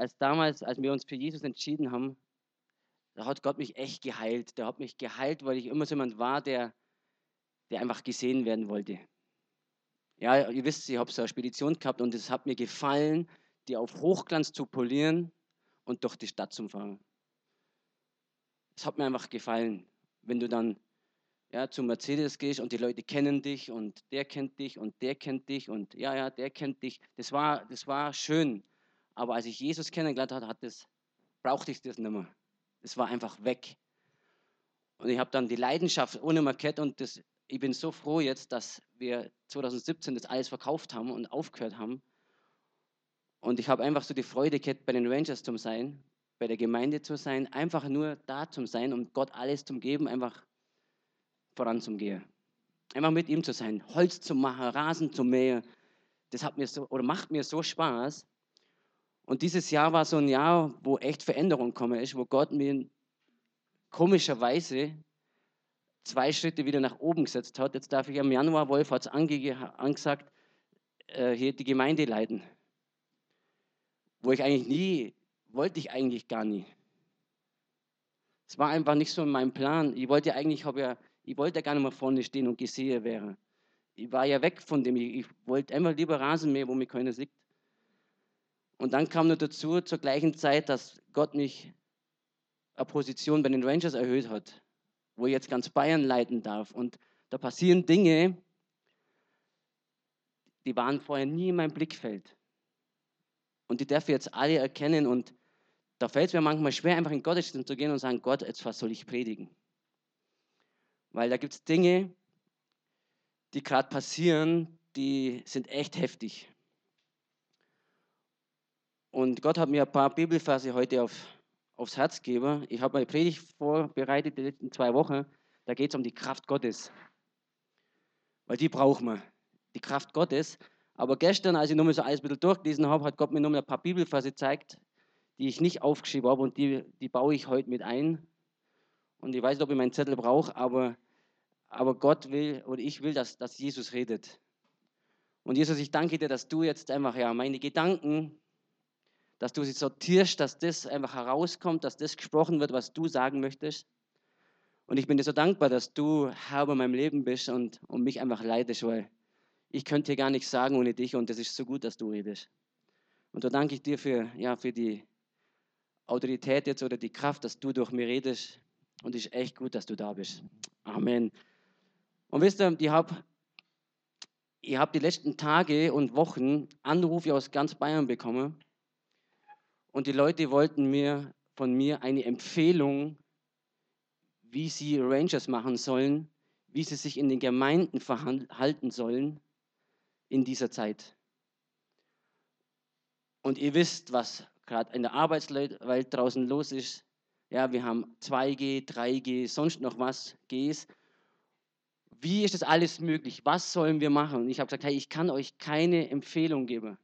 als damals, als wir uns für Jesus entschieden haben, da hat Gott mich echt geheilt. Der hat mich geheilt, weil ich immer so jemand war, der, der einfach gesehen werden wollte. Ja, ihr wisst, ich habe so eine Spedition gehabt und es hat mir gefallen, die auf Hochglanz zu polieren und durch die Stadt zu fahren. Es hat mir einfach gefallen, wenn du dann ja, zu Mercedes gehst und die Leute kennen dich und der kennt dich und der kennt dich und ja, ja, der kennt dich. Das war, das war schön. Aber als ich Jesus kennengelernt habe, hat das, brauchte ich das nicht mehr. Das war einfach weg. Und ich habe dann die Leidenschaft ohne Markette und das, ich bin so froh jetzt, dass wir 2017 das alles verkauft haben und aufgehört haben. Und ich habe einfach so die Freude gehabt, bei den Rangers zu sein, bei der Gemeinde zu sein, einfach nur da zu sein und Gott alles zu geben, einfach voranzugehen. Einfach mit ihm zu sein, Holz zu machen, Rasen zu mähen. Das hat mir so, oder macht mir so Spaß. Und dieses Jahr war so ein Jahr, wo echt Veränderung gekommen ist, wo Gott mir komischerweise zwei Schritte wieder nach oben gesetzt hat. Jetzt darf ich am Januar, Wolf hat es ange angesagt, äh, hier die Gemeinde leiten. Wo ich eigentlich nie, wollte ich eigentlich gar nie. Es war einfach nicht so in meinem Plan. Ich wollte ja eigentlich, ja ich wollte gar nicht mehr vorne stehen und gesehen werden. Ich war ja weg von dem. Ich, wollte einfach lieber Rasenmäher, wo mich keiner sieht. Und dann kam noch dazu zur gleichen Zeit, dass Gott mich eine Position bei den Rangers erhöht hat, wo ich jetzt ganz Bayern leiten darf. Und da passieren Dinge, die waren vorher nie in meinem Blickfeld. Und die darf ich jetzt alle erkennen. Und da fällt es mir manchmal schwer, einfach in Gottesdienst zu gehen und sagen, Gott, jetzt was soll ich predigen? Weil da gibt es Dinge, die gerade passieren, die sind echt heftig. Und Gott hat mir ein paar Bibelverse heute auf, aufs Herz gegeben. Ich habe meine Predigt vorbereitet die letzten zwei Wochen. Da geht es um die Kraft Gottes. Weil die braucht man. Die Kraft Gottes. Aber gestern, als ich nochmal so alles ein bisschen durchgelesen habe, hat Gott mir nochmal ein paar Bibelverse gezeigt, die ich nicht aufgeschrieben habe und die, die baue ich heute mit ein. Und ich weiß nicht, ob ich meinen Zettel brauche, aber, aber Gott will oder ich will, dass, dass Jesus redet. Und Jesus, ich danke dir, dass du jetzt einfach ja meine Gedanken, dass du sie sortierst, dass das einfach herauskommt, dass das gesprochen wird, was du sagen möchtest. Und ich bin dir so dankbar, dass du Herr über meinem Leben bist und, und mich einfach leidest, weil ich könnte hier gar nichts sagen ohne dich und es ist so gut, dass du redest. Und da danke ich dir für, ja, für die Autorität jetzt oder die Kraft, dass du durch mich redest und es ist echt gut, dass du da bist. Amen. Und wisst ihr, ich habe ich hab die letzten Tage und Wochen Anrufe aus ganz Bayern bekommen. Und die Leute wollten mir von mir eine Empfehlung, wie sie Rangers machen sollen, wie sie sich in den Gemeinden verhalten sollen in dieser Zeit. Und ihr wisst, was gerade in der Arbeitswelt draußen los ist. Ja, wir haben 2G, 3G, sonst noch was, Gs. Wie ist das alles möglich? Was sollen wir machen? Und ich habe gesagt, hey, ich kann euch keine Empfehlung geben.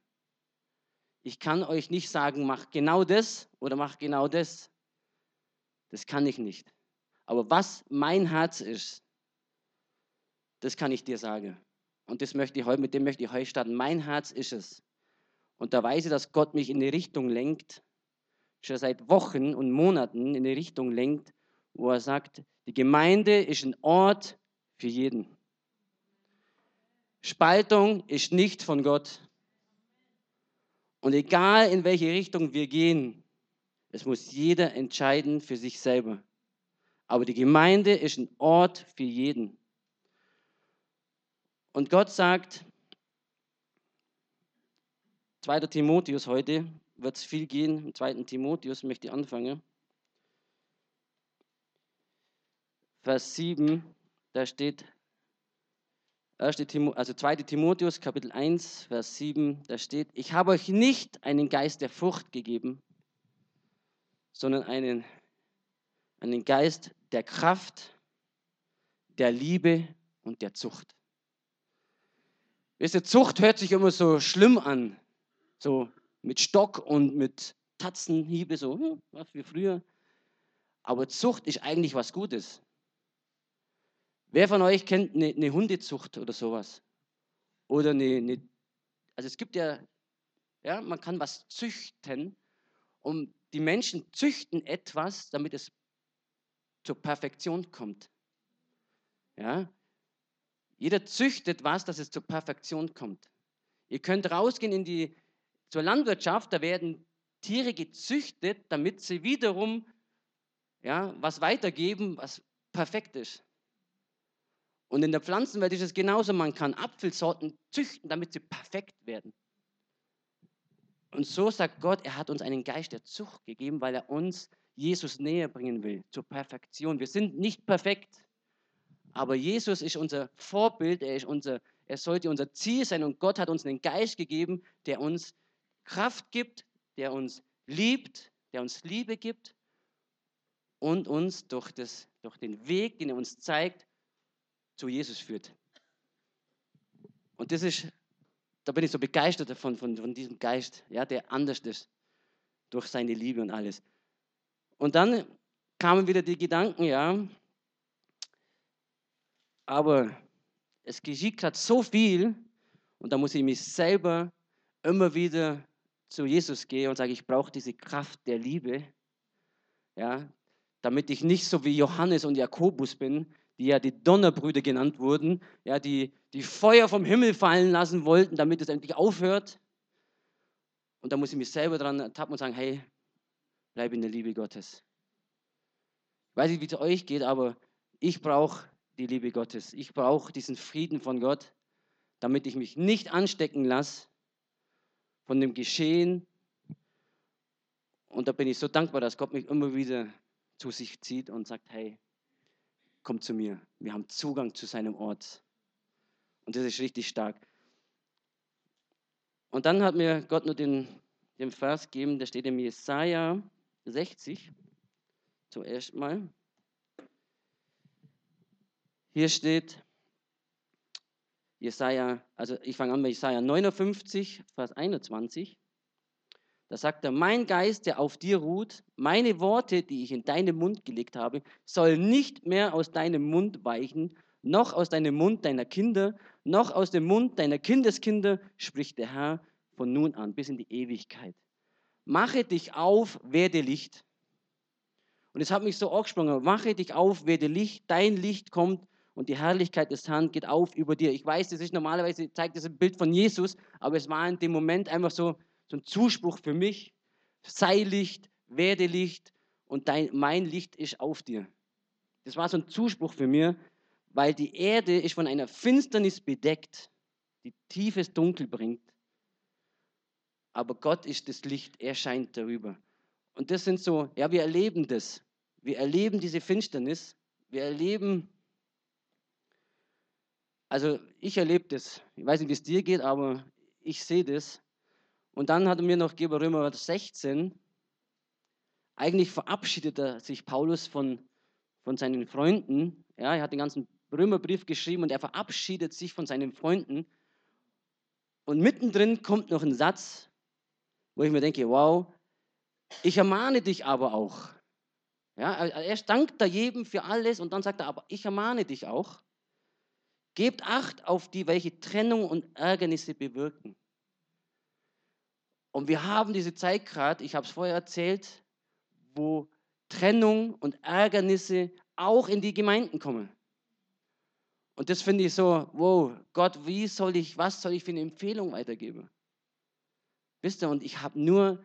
Ich kann euch nicht sagen, mach genau das oder mach genau das. Das kann ich nicht. Aber was mein Herz ist, das kann ich dir sagen. Und das möchte ich heute, mit dem möchte ich heute starten. Mein Herz ist es. Und da weiß ich, dass Gott mich in die Richtung lenkt, schon seit Wochen und Monaten in die Richtung lenkt, wo er sagt, die Gemeinde ist ein Ort für jeden. Spaltung ist nicht von Gott. Und egal in welche Richtung wir gehen, es muss jeder entscheiden für sich selber. Aber die Gemeinde ist ein Ort für jeden. Und Gott sagt, 2. Timotheus heute, wird es viel gehen. Im 2. Timotheus möchte ich anfangen. Vers 7, da steht, 1. also 2. Timotheus, Kapitel 1, Vers 7, da steht, ich habe euch nicht einen Geist der Furcht gegeben, sondern einen, einen Geist der Kraft, der Liebe und der Zucht. Wisst ihr, Zucht hört sich immer so schlimm an. So, mit Stock und mit Tatzenhiebe, so hm, was wie früher. Aber Zucht ist eigentlich was Gutes. Wer von euch kennt eine, eine Hundezucht oder sowas? Oder eine, eine, also es gibt ja, ja, man kann was züchten Und die Menschen züchten etwas, damit es zur Perfektion kommt. Ja? Jeder züchtet was, dass es zur Perfektion kommt. Ihr könnt rausgehen in die, zur Landwirtschaft, da werden Tiere gezüchtet, damit sie wiederum ja, was weitergeben, was perfekt ist. Und in der Pflanzenwelt ist es genauso, man kann Apfelsorten züchten, damit sie perfekt werden. Und so sagt Gott, er hat uns einen Geist der Zucht gegeben, weil er uns Jesus näher bringen will, zur Perfektion. Wir sind nicht perfekt, aber Jesus ist unser Vorbild, er, ist unser, er sollte unser Ziel sein und Gott hat uns einen Geist gegeben, der uns Kraft gibt, der uns liebt, der uns Liebe gibt und uns durch, das, durch den Weg, den er uns zeigt, zu Jesus führt. Und das ist, da bin ich so begeistert davon, von, von diesem Geist, ja, der anders ist, durch seine Liebe und alles. Und dann kamen wieder die Gedanken, ja, aber es geschieht gerade so viel und da muss ich mich selber immer wieder zu Jesus gehen und sage, ich brauche diese Kraft der Liebe, ja, damit ich nicht so wie Johannes und Jakobus bin, die ja die Donnerbrüder genannt wurden, ja, die, die Feuer vom Himmel fallen lassen wollten, damit es endlich aufhört. Und da muss ich mich selber dran tappen und sagen, hey, bleib in der Liebe Gottes. Ich weiß nicht, wie es euch geht, aber ich brauche die Liebe Gottes. Ich brauche diesen Frieden von Gott, damit ich mich nicht anstecken lasse von dem Geschehen. Und da bin ich so dankbar, dass Gott mich immer wieder zu sich zieht und sagt, hey, komm zu mir. Wir haben Zugang zu seinem Ort. Und das ist richtig stark. Und dann hat mir Gott nur den, den Vers gegeben, der steht im Jesaja 60, zuerst mal. Hier steht Jesaja, also ich fange an mit Jesaja 59, Vers 21. Da sagt er, mein Geist, der auf dir ruht, meine Worte, die ich in deinen Mund gelegt habe, soll nicht mehr aus deinem Mund weichen, noch aus deinem Mund deiner Kinder, noch aus dem Mund deiner Kindeskinder, spricht der Herr von nun an bis in die Ewigkeit. Mache dich auf, werde Licht. Und es hat mich so angesprochen, mache dich auf, werde Licht, dein Licht kommt und die Herrlichkeit des Herrn geht auf über dir. Ich weiß, das ist normalerweise, zeigt das ein Bild von Jesus, aber es war in dem Moment einfach so, so ein Zuspruch für mich. Sei Licht, werde Licht und dein, mein Licht ist auf dir. Das war so ein Zuspruch für mir, weil die Erde ist von einer Finsternis bedeckt, die tiefes Dunkel bringt. Aber Gott ist das Licht, er scheint darüber. Und das sind so, ja, wir erleben das. Wir erleben diese Finsternis. Wir erleben, also ich erlebe das. Ich weiß nicht, wie es dir geht, aber ich sehe das. Und dann hat er mir noch gegeben, Römer 16. Eigentlich verabschiedet er sich Paulus von, von seinen Freunden. Ja, er hat den ganzen Römerbrief geschrieben und er verabschiedet sich von seinen Freunden. Und mittendrin kommt noch ein Satz, wo ich mir denke, wow, ich ermahne dich aber auch. Ja, er dankt da jedem für alles und dann sagt er, aber ich ermahne dich auch. Gebt Acht auf die, welche Trennung und Ärgernisse bewirken. Und wir haben diese Zeit gerade, ich habe es vorher erzählt, wo Trennung und Ärgernisse auch in die Gemeinden kommen. Und das finde ich so, wow, Gott, wie soll ich, was soll ich für eine Empfehlung weitergeben? Wisst ihr, und ich habe nur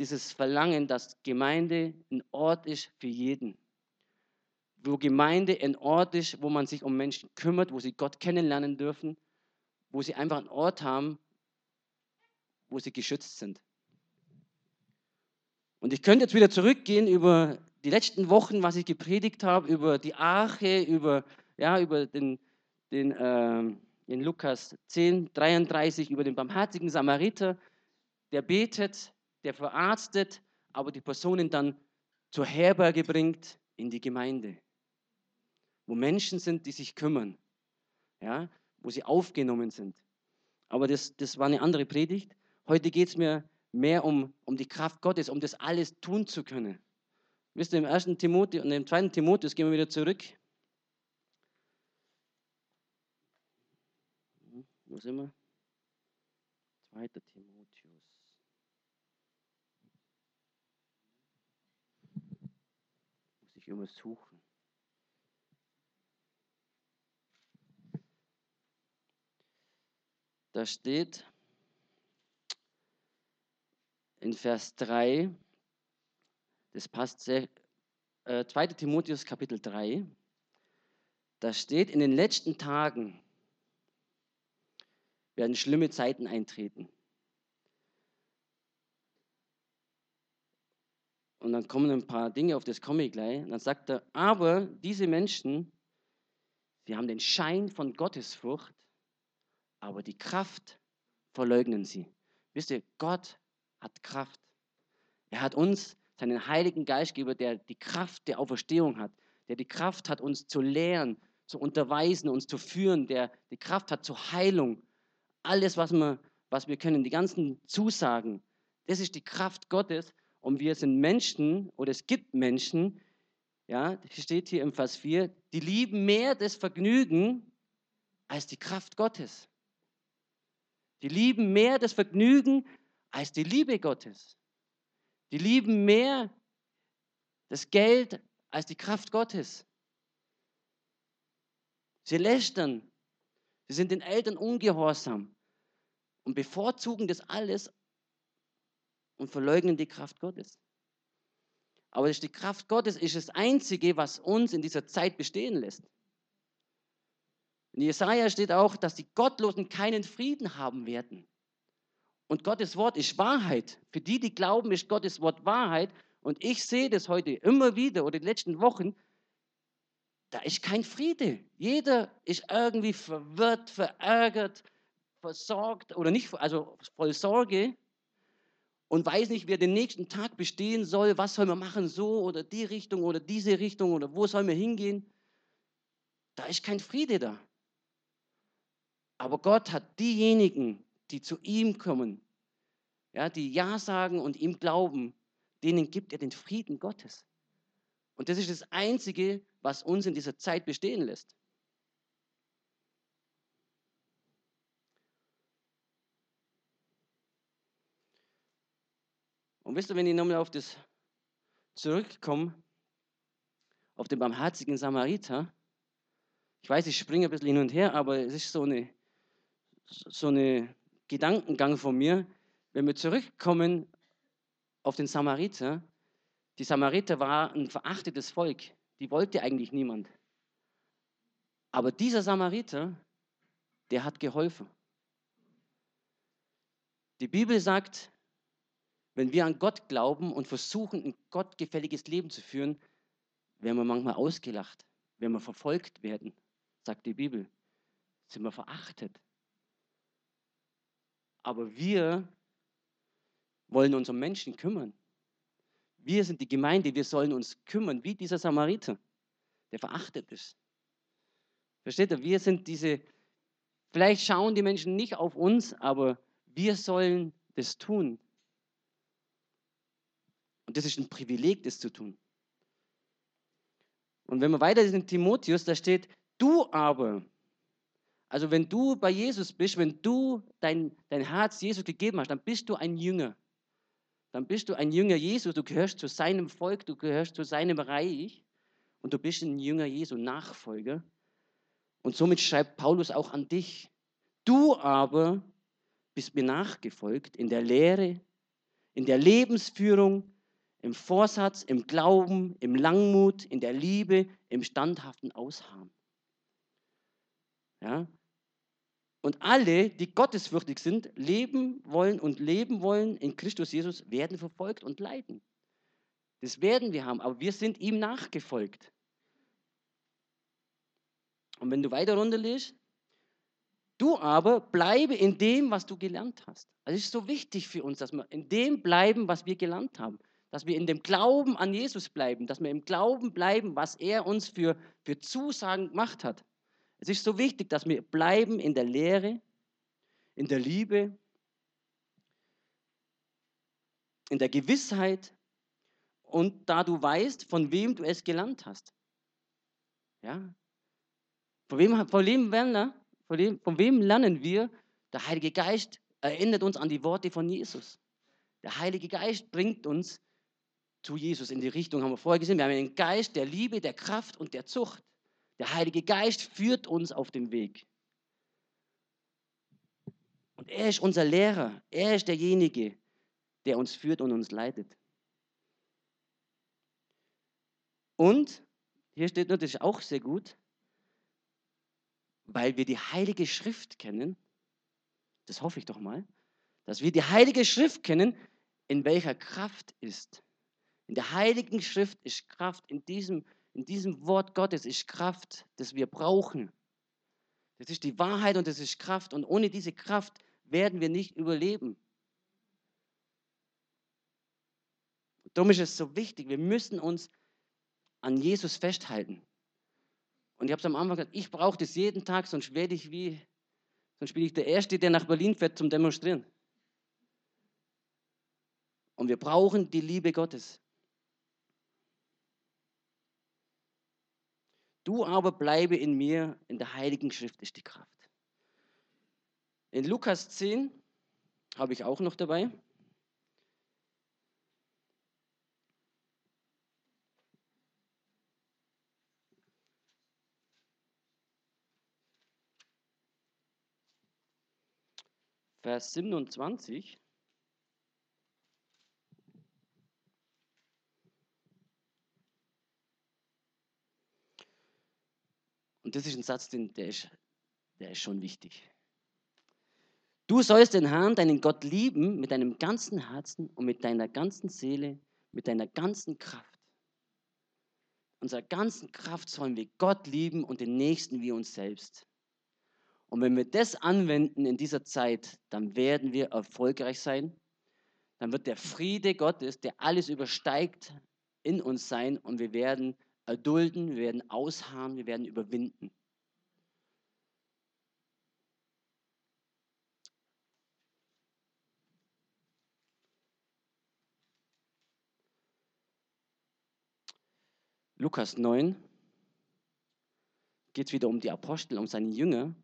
dieses Verlangen, dass Gemeinde ein Ort ist für jeden. Wo Gemeinde ein Ort ist, wo man sich um Menschen kümmert, wo sie Gott kennenlernen dürfen, wo sie einfach einen Ort haben, wo sie geschützt sind. Und ich könnte jetzt wieder zurückgehen über die letzten Wochen, was ich gepredigt habe, über die Arche, über, ja, über den, den, äh, in Lukas 10, 33, über den barmherzigen Samariter, der betet, der verarztet, aber die Personen dann zur Herberge bringt, in die Gemeinde. Wo Menschen sind, die sich kümmern, ja, wo sie aufgenommen sind. Aber das, das war eine andere Predigt. Heute geht es mir mehr um, um die Kraft Gottes, um das alles tun zu können. Wisst ihr, im ersten Timotheus und im zweiten Timotheus gehen wir wieder zurück. Hm, wo sind wir? Zweiter Timotheus. Muss ich immer suchen. Da steht, in Vers 3, das passt sehr, äh, 2. Timotheus Kapitel 3, da steht, in den letzten Tagen werden schlimme Zeiten eintreten. Und dann kommen ein paar Dinge, auf das komme ich gleich. Und dann sagt er, aber diese Menschen, sie haben den Schein von Gottesfurcht, aber die Kraft verleugnen sie. Wisst ihr, Gott hat Kraft. Er hat uns seinen Heiligen Geist gegeben, der die Kraft der Auferstehung hat, der die Kraft hat, uns zu lehren, zu unterweisen, uns zu führen, der die Kraft hat zur Heilung. Alles, was wir, was wir können, die ganzen Zusagen, das ist die Kraft Gottes. Und wir sind Menschen, oder es gibt Menschen, ja, steht hier im Vers 4, die lieben mehr das Vergnügen als die Kraft Gottes. Die lieben mehr das Vergnügen als die Liebe Gottes. Die lieben mehr das Geld als die Kraft Gottes. Sie lästern. Sie sind den Eltern ungehorsam und bevorzugen das alles und verleugnen die Kraft Gottes. Aber die Kraft Gottes ist das Einzige, was uns in dieser Zeit bestehen lässt. In Jesaja steht auch, dass die Gottlosen keinen Frieden haben werden. Und Gottes Wort ist Wahrheit. Für die, die glauben, ist Gottes Wort Wahrheit. Und ich sehe das heute immer wieder oder die letzten Wochen. Da ist kein Friede. Jeder ist irgendwie verwirrt, verärgert, versorgt oder nicht, also voll Sorge und weiß nicht, wer den nächsten Tag bestehen soll, was soll man machen, so oder die Richtung oder diese Richtung oder wo soll man hingehen. Da ist kein Friede da. Aber Gott hat diejenigen, die zu ihm kommen, ja, die Ja sagen und ihm glauben, denen gibt er den Frieden Gottes. Und das ist das Einzige, was uns in dieser Zeit bestehen lässt. Und wisst ihr, wenn ich nochmal auf das zurückkomme, auf den barmherzigen Samariter, ich weiß, ich springe ein bisschen hin und her, aber es ist so eine, so eine Gedankengang von mir, wenn wir zurückkommen auf den Samariter. Die Samariter war ein verachtetes Volk, die wollte eigentlich niemand. Aber dieser Samariter, der hat geholfen. Die Bibel sagt, wenn wir an Gott glauben und versuchen, ein gottgefälliges Leben zu führen, werden wir manchmal ausgelacht, werden wir verfolgt werden, sagt die Bibel. Sind wir verachtet. Aber wir wollen uns um Menschen kümmern. Wir sind die Gemeinde, wir sollen uns kümmern, wie dieser Samariter, der verachtet ist. Versteht ihr? Wir sind diese, vielleicht schauen die Menschen nicht auf uns, aber wir sollen das tun. Und das ist ein Privileg, das zu tun. Und wenn wir weiter sind, Timotheus, da steht, du aber, also wenn du bei Jesus bist, wenn du dein, dein Herz Jesus gegeben hast, dann bist du ein Jünger. Dann bist du ein Jünger Jesus, du gehörst zu seinem Volk, du gehörst zu seinem Reich und du bist ein Jünger Jesu, Nachfolger. Und somit schreibt Paulus auch an dich. Du aber bist mir nachgefolgt in der Lehre, in der Lebensführung, im Vorsatz, im Glauben, im Langmut, in der Liebe, im standhaften Ausharren. Ja? Und alle, die gottesfürchtig sind, leben wollen und leben wollen in Christus Jesus, werden verfolgt und leiden. Das werden wir haben, aber wir sind ihm nachgefolgt. Und wenn du weiter runterliest, du aber bleibe in dem, was du gelernt hast. Also es ist so wichtig für uns, dass wir in dem bleiben, was wir gelernt haben dass wir in dem Glauben an Jesus bleiben, dass wir im Glauben bleiben, was er uns für, für Zusagen gemacht hat. Es ist so wichtig, dass wir bleiben in der Lehre, in der Liebe, in der Gewissheit und da du weißt, von wem du es gelernt hast. Ja? Von wem, von wem, lernen, von wem, von wem lernen wir? Der Heilige Geist erinnert uns an die Worte von Jesus. Der Heilige Geist bringt uns zu Jesus in die Richtung, haben wir vorher gesehen. Wir haben einen Geist der Liebe, der Kraft und der Zucht. Der Heilige Geist führt uns auf dem Weg. Und er ist unser Lehrer. Er ist derjenige, der uns führt und uns leitet. Und, hier steht ist auch sehr gut, weil wir die Heilige Schrift kennen, das hoffe ich doch mal, dass wir die Heilige Schrift kennen, in welcher Kraft ist. In der Heiligen Schrift ist Kraft, in diesem, in diesem Wort Gottes ist Kraft, das wir brauchen. Das ist die Wahrheit und das ist Kraft. Und ohne diese Kraft werden wir nicht überleben. Darum ist es so wichtig, wir müssen uns an Jesus festhalten. Und ich habe es am Anfang gesagt, ich brauche das jeden Tag, sonst werde ich wie, sonst bin ich der Erste, der nach Berlin fährt zum Demonstrieren. Und wir brauchen die Liebe Gottes. Du aber bleibe in mir, in der Heiligen Schrift ist die Kraft. In Lukas 10 habe ich auch noch dabei. Vers 27. Und das ist ein Satz, den, der, ist, der ist schon wichtig. Du sollst den Herrn, deinen Gott lieben mit deinem ganzen Herzen und mit deiner ganzen Seele, mit deiner ganzen Kraft. Unserer ganzen Kraft sollen wir Gott lieben und den Nächsten wie uns selbst. Und wenn wir das anwenden in dieser Zeit, dann werden wir erfolgreich sein. Dann wird der Friede Gottes, der alles übersteigt, in uns sein und wir werden erdulden, wir werden ausharren, wir werden überwinden. Lukas 9 geht es wieder um die Apostel, um seine Jünger.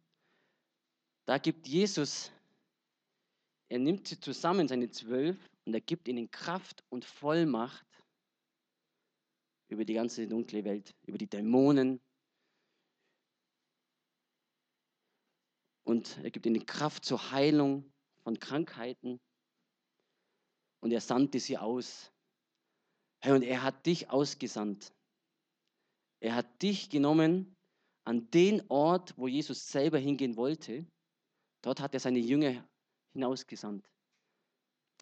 Da gibt Jesus, er nimmt sie zusammen, seine zwölf, und er gibt ihnen Kraft und Vollmacht über die ganze dunkle Welt, über die Dämonen. Und er gibt ihnen Kraft zur Heilung von Krankheiten. Und er sandte sie aus. Hey, und er hat dich ausgesandt. Er hat dich genommen an den Ort, wo Jesus selber hingehen wollte. Dort hat er seine Jünger hinausgesandt.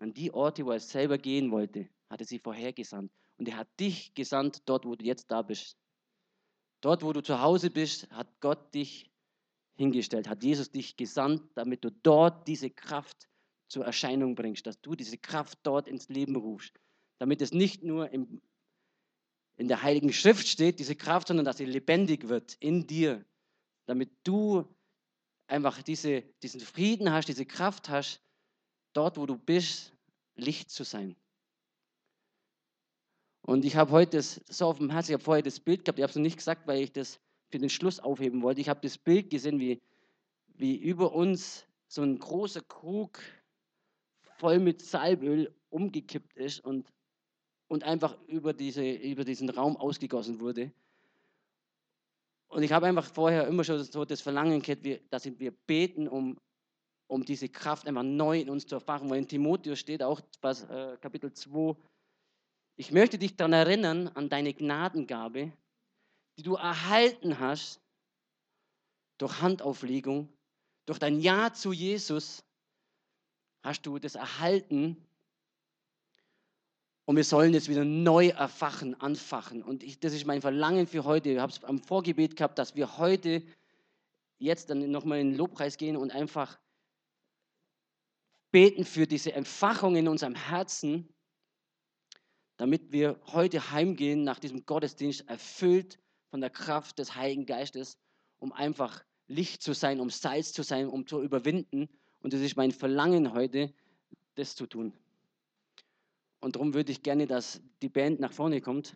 An die Orte, wo er selber gehen wollte, hat er sie vorhergesandt. Und er hat dich gesandt dort, wo du jetzt da bist. Dort, wo du zu Hause bist, hat Gott dich hingestellt, hat Jesus dich gesandt, damit du dort diese Kraft zur Erscheinung bringst, dass du diese Kraft dort ins Leben rufst. Damit es nicht nur im, in der Heiligen Schrift steht, diese Kraft, sondern dass sie lebendig wird in dir. Damit du einfach diese, diesen Frieden hast, diese Kraft hast, dort, wo du bist, Licht zu sein. Und ich habe heute so auf dem Herzen, ich habe vorher das Bild gehabt, ich habe es noch nicht gesagt, weil ich das für den Schluss aufheben wollte. Ich habe das Bild gesehen, wie, wie über uns so ein großer Krug voll mit Salböl umgekippt ist und, und einfach über, diese, über diesen Raum ausgegossen wurde. Und ich habe einfach vorher immer schon so das Verlangen gehabt, dass wir beten, um, um diese Kraft einfach neu in uns zu erfahren. Weil in Timotheus steht auch, was, äh, Kapitel 2, ich möchte dich daran erinnern, an deine Gnadengabe, die du erhalten hast durch Handauflegung, durch dein Ja zu Jesus hast du das erhalten und wir sollen es wieder neu erfachen, anfachen. Und ich, das ist mein Verlangen für heute. Ich habe es am Vorgebet gehabt, dass wir heute jetzt dann nochmal in den Lobpreis gehen und einfach beten für diese Entfachung in unserem Herzen, damit wir heute heimgehen nach diesem Gottesdienst erfüllt von der Kraft des Heiligen Geistes, um einfach Licht zu sein, um Salz zu sein, um zu überwinden. Und das ist mein Verlangen heute, das zu tun. Und darum würde ich gerne, dass die Band nach vorne kommt.